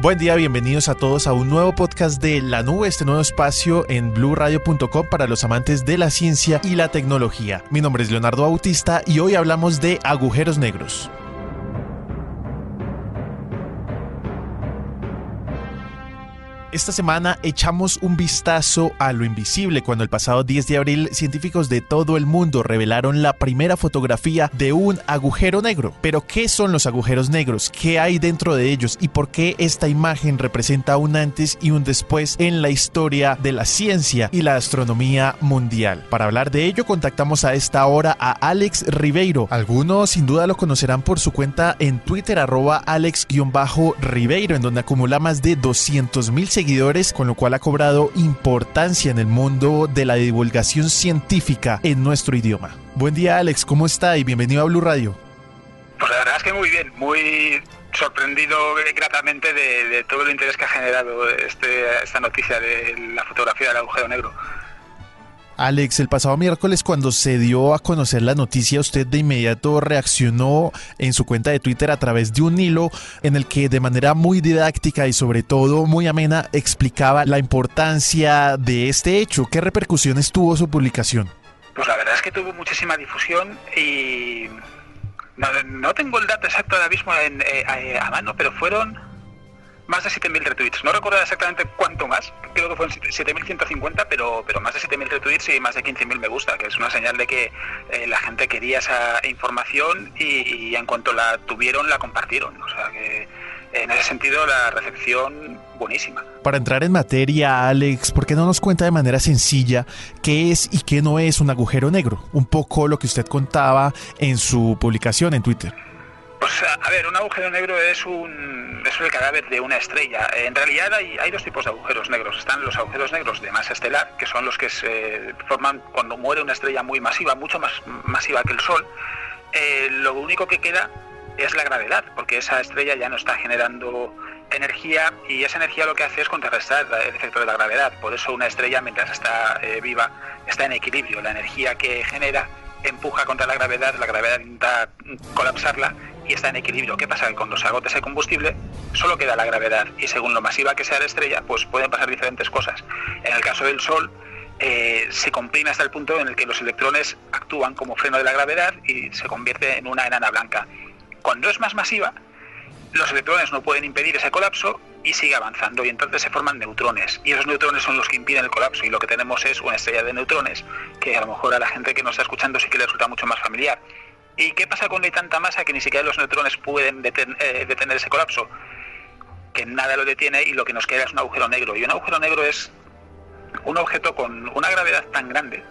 Buen día, bienvenidos a todos a un nuevo podcast de La Nube, este nuevo espacio en blueradio.com para los amantes de la ciencia y la tecnología. Mi nombre es Leonardo Bautista y hoy hablamos de agujeros negros. Esta semana echamos un vistazo a lo invisible cuando el pasado 10 de abril científicos de todo el mundo revelaron la primera fotografía de un agujero negro. Pero ¿qué son los agujeros negros? ¿Qué hay dentro de ellos? ¿Y por qué esta imagen representa un antes y un después en la historia de la ciencia y la astronomía mundial? Para hablar de ello contactamos a esta hora a Alex Ribeiro. Algunos sin duda lo conocerán por su cuenta en Twitter arroba alex-ribeiro en donde acumula más de 200 mil seguidores, con lo cual ha cobrado importancia en el mundo de la divulgación científica en nuestro idioma. Buen día Alex, ¿cómo está? Y bienvenido a Blue Radio. Pues la verdad es que muy bien, muy sorprendido gratamente de, de todo el interés que ha generado este, esta noticia de la fotografía del agujero negro. Alex, el pasado miércoles cuando se dio a conocer la noticia, usted de inmediato reaccionó en su cuenta de Twitter a través de un hilo en el que de manera muy didáctica y sobre todo muy amena explicaba la importancia de este hecho. ¿Qué repercusiones tuvo su publicación? Pues la verdad es que tuvo muchísima difusión y no, tengo el dato exacto ahora mismo en, eh, a mano, pero fueron más de 7.000 retweets. No recuerdo exactamente cuánto más, creo que fueron 7.150, pero, pero más de 7.000 retweets y más de 15.000 me gusta, que es una señal de que eh, la gente quería esa información y, y, en cuanto la tuvieron la compartieron. O sea que en ese sentido la recepción buenísima. Para entrar en materia, Alex, ¿por qué no nos cuenta de manera sencilla qué es y qué no es un agujero negro? Un poco lo que usted contaba en su publicación en Twitter. A ver, un agujero negro es un es el cadáver de una estrella. En realidad hay, hay, dos tipos de agujeros negros. Están los agujeros negros de masa estelar, que son los que se forman cuando muere una estrella muy masiva, mucho más masiva que el Sol. Eh, lo único que queda es la gravedad, porque esa estrella ya no está generando energía y esa energía lo que hace es contrarrestar el efecto de la gravedad. Por eso una estrella mientras está eh, viva está en equilibrio. La energía que genera empuja contra la gravedad, la gravedad intenta colapsarla y está en equilibrio. ¿Qué pasa? Cuando se agota ese combustible, solo queda la gravedad y según lo masiva que sea la estrella, pues pueden pasar diferentes cosas. En el caso del Sol, eh, se comprime hasta el punto en el que los electrones actúan como freno de la gravedad y se convierte en una enana blanca. Cuando es más masiva, los electrones no pueden impedir ese colapso y sigue avanzando y entonces se forman neutrones y esos neutrones son los que impiden el colapso y lo que tenemos es una estrella de neutrones que a lo mejor a la gente que nos está escuchando sí que le resulta mucho más familiar. ¿Y qué pasa cuando hay tanta masa que ni siquiera los neutrones pueden eh, detener ese colapso? Que nada lo detiene y lo que nos queda es un agujero negro. Y un agujero negro es un objeto con una gravedad tan grande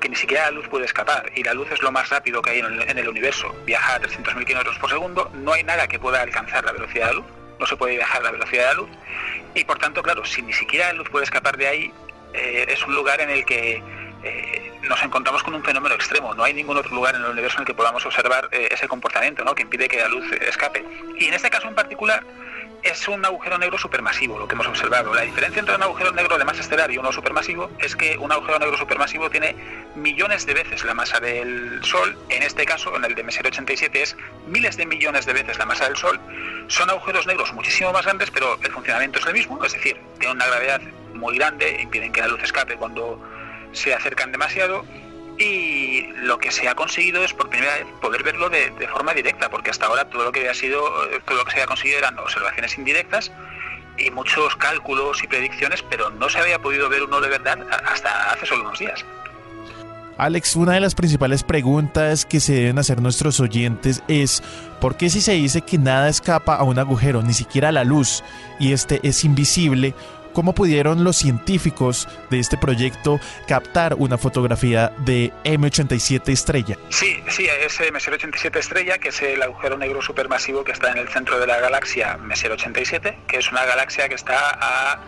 que ni siquiera la luz puede escapar. Y la luz es lo más rápido que hay en el, universo. Viaja a 300.000 kilómetros por segundo. No hay nada que pueda alcanzar la velocidad de la luz. No se puede viajar la velocidad de la luz. Y por tanto, claro, si ni siquiera la luz puede escapar de ahí, eh, es un lugar en el que eh, nos encontramos con un fenómeno extremo. No hay ningún otro lugar en el universo en el que podamos observar eh, ese comportamiento ¿no? que impide que la luz escape. Y en este caso en particular es un agujero negro supermasivo lo que hemos observado. La diferencia entre un agujero negro de masa estelar y uno supermasivo es que un agujero negro supermasivo tiene millones de veces la masa del Sol. En este caso, en el de Messier 87 es miles de millones de veces la masa del Sol. Son agujeros negros muchísimo más grandes, pero el funcionamiento es el mismo, es decir, tienen una gravedad muy grande, impiden que la luz escape cuando se acercan demasiado y lo que se ha conseguido es por primera vez poder verlo de, forma directa, porque hasta ahora todo lo que había sido, todo lo que se había conseguido eran observaciones indirectas y muchos cálculos y predicciones, pero no se había podido ver uno de verdad hasta hace solo unos días. Alex, una de las principales preguntas que se deben hacer nuestros oyentes es ¿por qué si se dice que nada escapa a un agujero, ni siquiera la luz, y este es invisible, ¿Cómo pudieron los científicos de este proyecto captar una fotografía de M87 estrella? Sí, sí, es Messier 87 estrella, que es el agujero negro supermasivo que está en el centro de la galaxia Messier 87, que es una galaxia que está a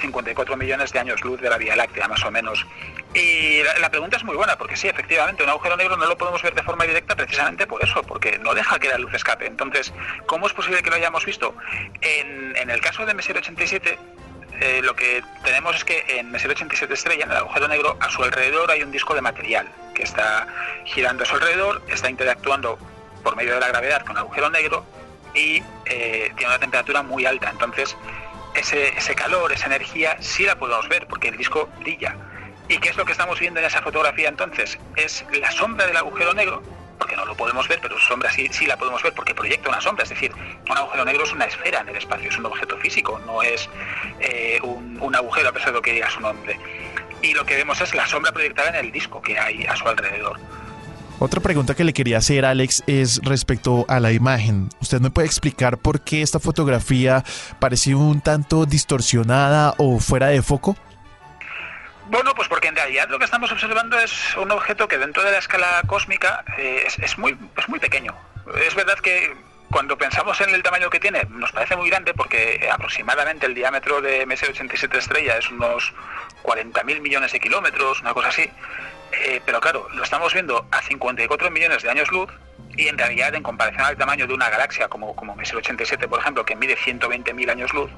54 millones de años luz de la Vía Láctea, más o menos. Y la, pregunta es muy buena, porque sí, efectivamente, un agujero negro no lo podemos ver de forma directa precisamente por eso, porque no deja que la luz escape. Entonces, ¿cómo es posible que lo hayamos visto? En, en el caso de Messier 87, eh, lo que tenemos es que en Messier 87 estrella, en el agujero negro, a su alrededor hay un disco de material que está girando a su alrededor, está interactuando por medio de la gravedad con el agujero negro y eh, tiene una temperatura muy alta. Entonces, ese, ese calor, esa energía, sí la podemos ver porque el disco brilla. ¿Y qué es lo que estamos viendo en esa fotografía entonces? Es la sombra del agujero negro porque no lo podemos ver, pero su sombra sí, sí la podemos ver porque proyecta una sombra. Es decir, un agujero negro es una esfera en el espacio, es un objeto físico, no es eh, un, agujero a pesar de lo que diga su nombre. Y lo que vemos es la sombra proyectada en el disco que hay a su alrededor. Otra pregunta que le quería hacer, Alex, es respecto a la imagen. ¿Usted me puede explicar por qué esta fotografía pareció un tanto distorsionada o fuera de foco? Bueno, pues porque en realidad lo que estamos observando es un objeto que dentro de la escala cósmica eh, es, muy, es muy pequeño. Es verdad que cuando pensamos en el tamaño que tiene, nos parece muy grande porque aproximadamente el diámetro de MS87 estrella es unos 40.000 millones de kilómetros, una cosa así. Eh, pero claro, lo estamos viendo a 54 millones de años luz y en realidad en comparación al tamaño de una galaxia como, como MS87, por ejemplo, que mide 120.000 años luz,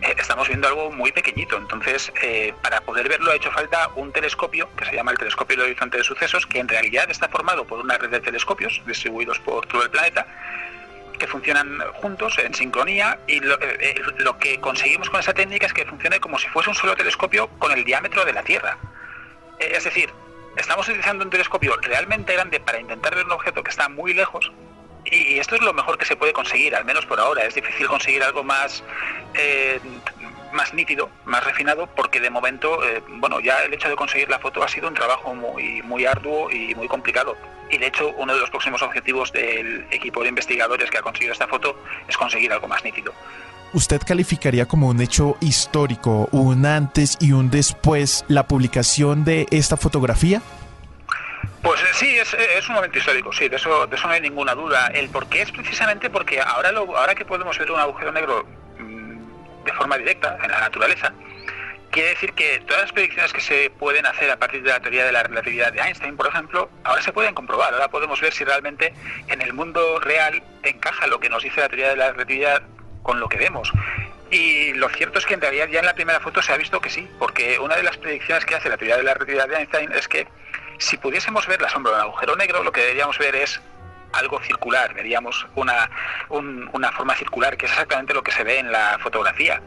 estamos viendo algo muy pequeñito. Entonces, eh, para poder verlo ha hecho falta un telescopio que se llama el Telescopio de Horizonte de Sucesos, que en realidad está formado por una red de telescopios distribuidos por todo el planeta que funcionan juntos en sincronía y lo, eh, lo, que conseguimos con esa técnica es que funcione como si fuese un solo telescopio con el diámetro de la Tierra. es decir, estamos utilizando un telescopio realmente grande para intentar ver un objeto que está muy lejos y esto es lo mejor que se puede conseguir, al menos por ahora. Es difícil conseguir algo más, eh, más nítido, más refinado, porque de momento, eh, bueno, ya el hecho de conseguir la foto ha sido un trabajo muy, muy arduo y muy complicado. Y de hecho, uno de los próximos objetivos del equipo de investigadores que ha conseguido esta foto es conseguir algo más nítido. ¿Usted calificaría como un hecho histórico, un antes y un después, la publicación de esta fotografía? Pues eh, sí, es, un momento histórico, sí, de eso, de eso no hay ninguna duda. El por qué es precisamente porque ahora, lo, ahora que podemos ver un agujero negro mm, de forma directa en la naturaleza, quiere decir que todas las predicciones que se pueden hacer a partir de la teoría de la relatividad de Einstein, por ejemplo, ahora se pueden comprobar. Ahora podemos ver si realmente en el mundo real encaja lo que nos dice la teoría de la relatividad con lo que vemos. Y lo cierto es que en realidad ya en la primera foto se ha visto que sí, porque una de las predicciones que hace la teoría de la relatividad de Einstein es que si pudiésemos ver la sombra de un agujero negro, lo que deberíamos ver es algo circular, veríamos una, una forma circular, que es exactamente lo que se ve en la fotografía.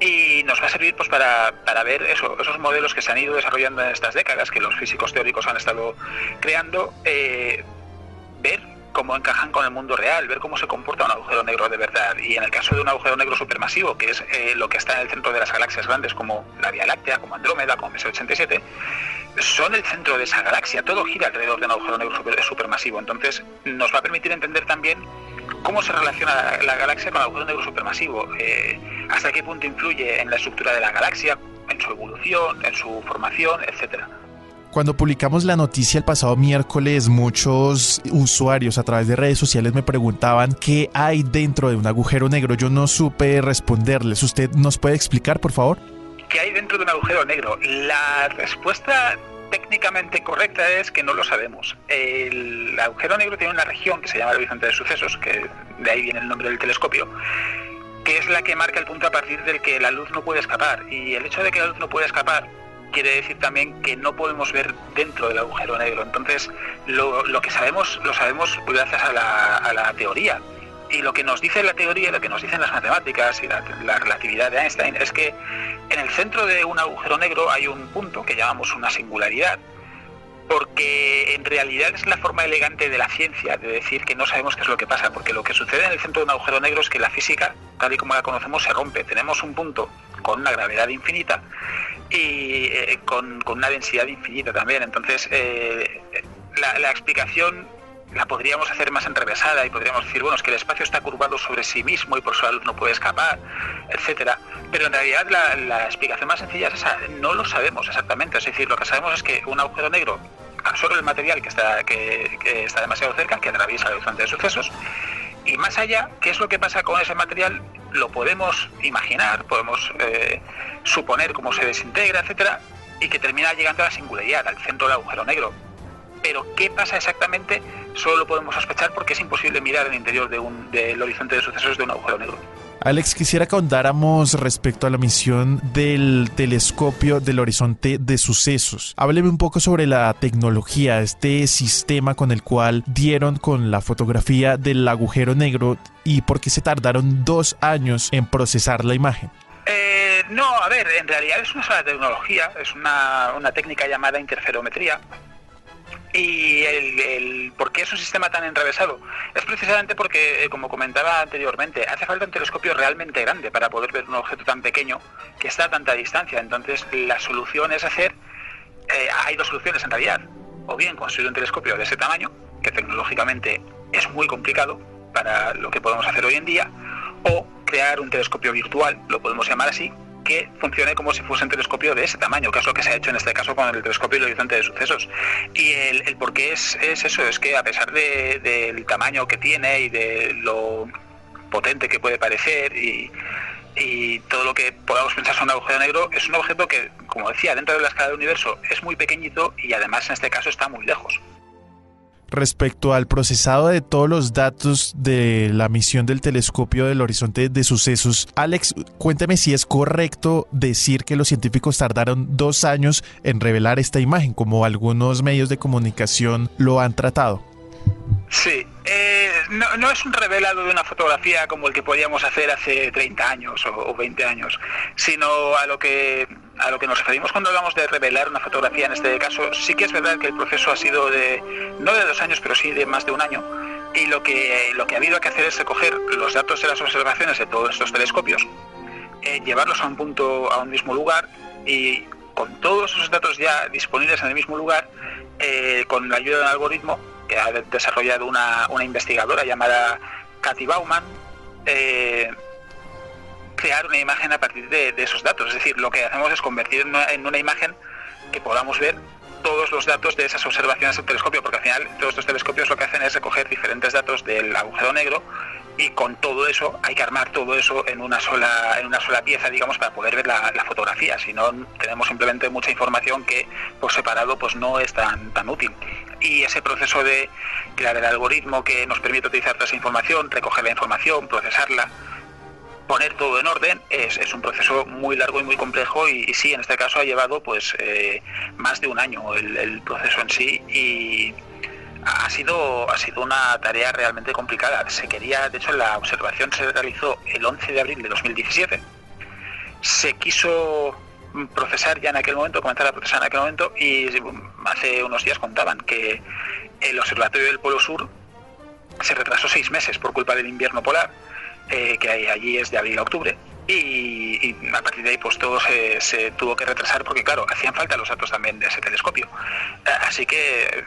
Y nos va a servir pues para, para ver eso, esos modelos que se han ido desarrollando en estas décadas, que los físicos teóricos han estado creando, eh, ver cómo encajan con el mundo real, ver cómo se comporta un agujero negro de verdad. Y en el caso de un agujero negro supermasivo, que es eh, lo que está en el centro de las galaxias grandes como la Vía Láctea, como Andrómeda, como MS87, son el centro de esa galaxia, todo gira alrededor de un agujero negro supermasivo. Entonces nos va a permitir entender también cómo se relaciona la, galaxia con el agujero negro supermasivo, eh, hasta qué punto influye en la estructura de la galaxia, en su evolución, en su formación, etcétera. Cuando publicamos la noticia el pasado miércoles, muchos usuarios a través de redes sociales me preguntaban qué hay dentro de un agujero negro. Yo no supe responderles. ¿Usted nos puede explicar, por favor? ¿Qué hay dentro de un agujero negro? La respuesta técnicamente correcta es que no lo sabemos. El agujero negro tiene una región que se llama el horizonte de sucesos, que de ahí viene el nombre del telescopio, que es la que marca el punto a partir del que la luz no puede escapar. Y el hecho de que la luz no puede escapar quiere decir también que no podemos ver dentro del agujero negro. Entonces, lo, que sabemos, lo sabemos gracias a la, teoría. Y lo que nos dice la teoría, lo que nos dicen las matemáticas y la, relatividad de Einstein es que en el centro de un agujero negro hay un punto que llamamos una singularidad, porque en realidad es la forma elegante de la ciencia de decir que no sabemos qué es lo que pasa, porque lo que sucede en el centro de un agujero negro es que la física, tal y como la conocemos, se rompe. Tenemos un punto con una gravedad infinita y eh, con, una densidad infinita también. Entonces, eh, la, explicación la podríamos hacer más enrevesada y podríamos decir, bueno, es que el espacio está curvado sobre sí mismo y por eso la no puede escapar, etcétera. Pero en realidad la, explicación más sencilla es esa, no lo sabemos exactamente. Es decir, lo que sabemos es que un agujero negro absorbe el material que está, que, está demasiado cerca, que atraviesa el horizonte de sucesos, y más allá, ¿qué es lo que pasa con ese material? Lo podemos imaginar, podemos eh, suponer cómo se desintegra, etcétera, y que termina llegando a la singularidad, al centro del agujero negro pero qué pasa exactamente solo lo podemos sospechar porque es imposible mirar el interior del horizonte de sucesos de un agujero negro. Alex, quisiera que ahondáramos respecto a la misión del telescopio del horizonte de sucesos. Hábleme un poco sobre la tecnología, este sistema con el cual dieron con la fotografía del agujero negro y por qué se tardaron dos años en procesar la imagen. Eh, no, a ver, en realidad es una tecnología, es una técnica llamada interferometría y el, por qué es un sistema tan enrevesado es precisamente porque, eh, como comentaba anteriormente, hace falta un telescopio realmente grande para poder ver un objeto tan pequeño que está a tanta distancia. Entonces, la solución es hacer, eh, hay dos soluciones en realidad, o bien construir un telescopio de ese tamaño, que tecnológicamente es muy complicado para lo que podemos hacer hoy en día, o crear un telescopio virtual, lo podemos llamar así, que funcione como si fuese un telescopio de ese tamaño, que es lo que se ha hecho en este caso con el telescopio del horizonte de sucesos. Y el, el por qué es, es, eso, es que a pesar del tamaño que tiene y de lo potente que puede parecer y, todo lo que podamos pensar sobre un agujero negro, es un objeto que, como decía, dentro de la escala del universo es muy pequeñito y además en este caso está muy lejos respecto al procesado de todos los datos de la misión del telescopio del horizonte de sucesos. Alex, cuénteme si es correcto decir que los científicos tardaron dos años en revelar esta imagen, como algunos medios de comunicación lo han tratado. Sí, eh, no, es un revelado de una fotografía como el que podíamos hacer hace 30 años o, o 20 años, sino a lo que a lo que nos referimos cuando hablamos de revelar una fotografía en este caso, sí que es verdad que el proceso ha sido de, no de dos años, pero sí de más de un año. Y lo que, lo que ha habido que hacer es recoger los datos de las observaciones de todos estos telescopios, eh, llevarlos a un punto, a un mismo lugar y con todos esos datos ya disponibles en el mismo lugar, eh, con la ayuda de un algoritmo que ha desarrollado una, una investigadora llamada Katy Bauman, eh, crear una imagen a partir de, esos datos. Es decir, lo que hacemos es convertir en una, imagen que podamos ver todos los datos de esas observaciones del telescopio, porque al final todos estos telescopios lo que hacen es recoger diferentes datos del agujero negro y con todo eso hay que armar todo eso en una sola en una sola pieza, digamos, para poder ver la, fotografía. Si no tenemos simplemente mucha información que por separado pues no es tan tan útil. Y ese proceso de crear el algoritmo que nos permite utilizar toda esa información, recoger la información, procesarla poner todo en orden es, es, un proceso muy largo y muy complejo y, sí, en este caso ha llevado pues eh, más de un año el, proceso en sí y ha sido, ha sido una tarea realmente complicada. Se quería, de hecho, la observación se realizó el 11 de abril de 2017. Se quiso procesar ya en aquel momento, comenzar a procesar en aquel momento y hace unos días contaban que el observatorio del Polo Sur se retrasó seis meses por culpa del invierno polar eh, que allí es de abril a octubre. Y, a partir de ahí pues todo se, tuvo que retrasar porque claro, hacían falta los datos también de ese telescopio. Eh, así que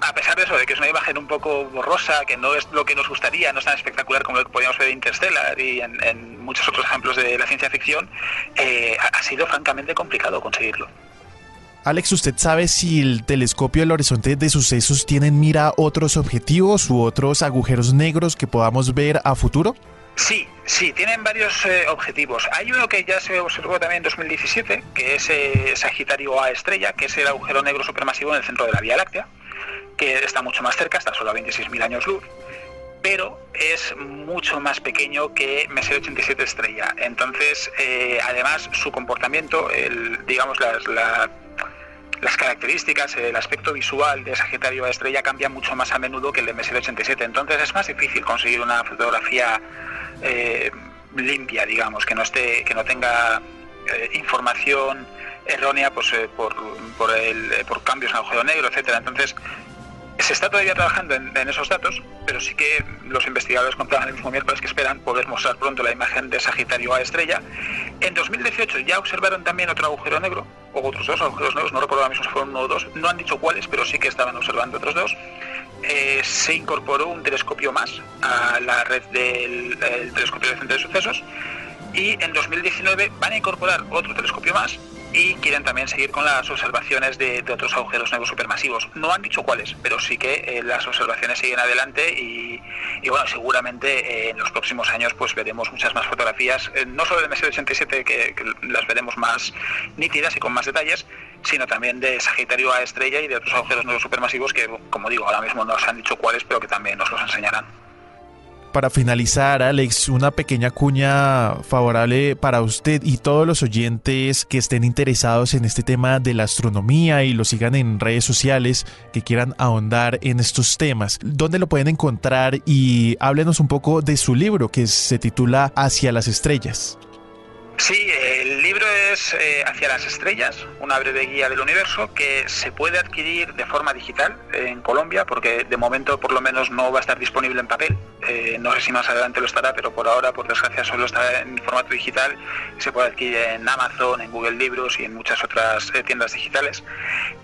a pesar de eso, de que es una imagen un poco borrosa, que no es lo que nos gustaría, no es tan espectacular como lo que podíamos ver en Interstellar y en, muchos otros ejemplos de la ciencia ficción, eh, ha sido francamente complicado conseguirlo. Alex, ¿usted sabe si el telescopio del horizonte de sucesos tiene en mira otros objetivos u otros agujeros negros que podamos ver a futuro? Sí, sí, tienen varios eh, objetivos. Hay uno que ya se observó también en 2017, que es eh, Sagitario A estrella, que es el agujero negro supermasivo en el centro de la Vía Láctea, que está mucho más cerca, está solo a 26.000 años luz, pero es mucho más pequeño que Messier 87 estrella. Entonces, eh, además, su comportamiento, el, digamos, las, características, el aspecto visual de Sagitario A estrella cambia mucho más a menudo que el de Messier 87. Entonces, es más difícil conseguir una fotografía eh, limpia, digamos, que no esté, que no tenga eh, información errónea pues, eh, por, por, el, por cambios en agujero negro, etcétera. Entonces, se está todavía trabajando en, esos datos, pero sí que los investigadores contaban el mismo miércoles que esperan poder mostrar pronto la imagen de Sagitario A estrella. En 2018 ya observaron también otro agujero negro, o otros dos agujeros negros, no recuerdo ahora mismo si fueron uno o dos, no han dicho cuáles, pero sí que estaban observando otros dos. Eh, se incorporó un telescopio más a la red del telescopio del centro de sucesos y en 2019 van a incorporar otro telescopio más y quieren también seguir con las observaciones de, otros agujeros negros supermasivos. No han dicho cuáles, pero sí que eh, las observaciones siguen adelante y, bueno, seguramente eh, en los próximos años pues veremos muchas más fotografías, no solo del MS-87 que, que, las veremos más nítidas y con más detalles, sino también de Sagitario a estrella y de otros agujeros negros supermasivos que, como digo, ahora mismo no se han dicho cuáles, pero que también nos los enseñarán para finalizar, Alex, una pequeña cuña favorable para usted y todos los oyentes que estén interesados en este tema de la astronomía y lo sigan en redes sociales, que quieran ahondar en estos temas. ¿Dónde lo pueden encontrar? Y háblenos un poco de su libro que se titula Hacia las Estrellas. Sí, el libro es eh, Hacia las Estrellas, una breve guía del universo que se puede adquirir de forma digital en Colombia, porque de momento por lo menos no va a estar disponible en papel. Eh, no sé si más adelante lo estará, pero por ahora, por desgracia, solo está en formato digital. Se puede adquirir en Amazon, en Google Libros y en muchas otras eh, tiendas digitales.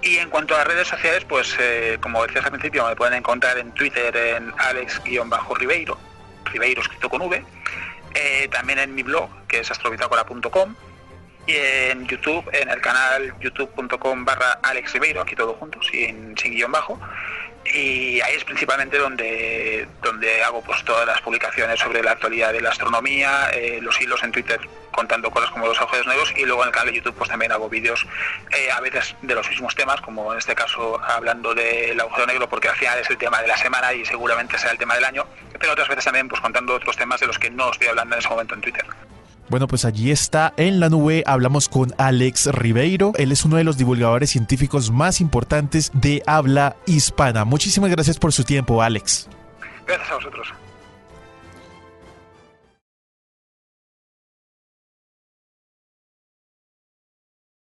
Y en cuanto a redes sociales, pues como decías al principio, me pueden encontrar en Twitter en alex-ribeiro, Ribeiro escrito con V eh, también en mi blog, que es astrobitácora.com, y en YouTube, en el canal youtube.com barra Alex Ribeiro, aquí todo junto, sin, sin guion bajo, y ahí es principalmente donde, donde hago pues todas las publicaciones sobre la actualidad de la astronomía, eh, los hilos en Twitter contando cosas como los agujeros negros y luego en el canal de YouTube pues también hago vídeos eh, a veces de los mismos temas, como en este caso hablando del agujero negro porque al final es el tema de la semana y seguramente será el tema del año, pero otras veces también pues contando otros temas de los que no estoy hablando en ese momento en Twitter. Bueno, pues allí está en la nube. Hablamos con Alex Ribeiro. Él es uno de los divulgadores científicos más importantes de habla hispana. Muchísimas gracias por su tiempo, Alex. Gracias a vosotros.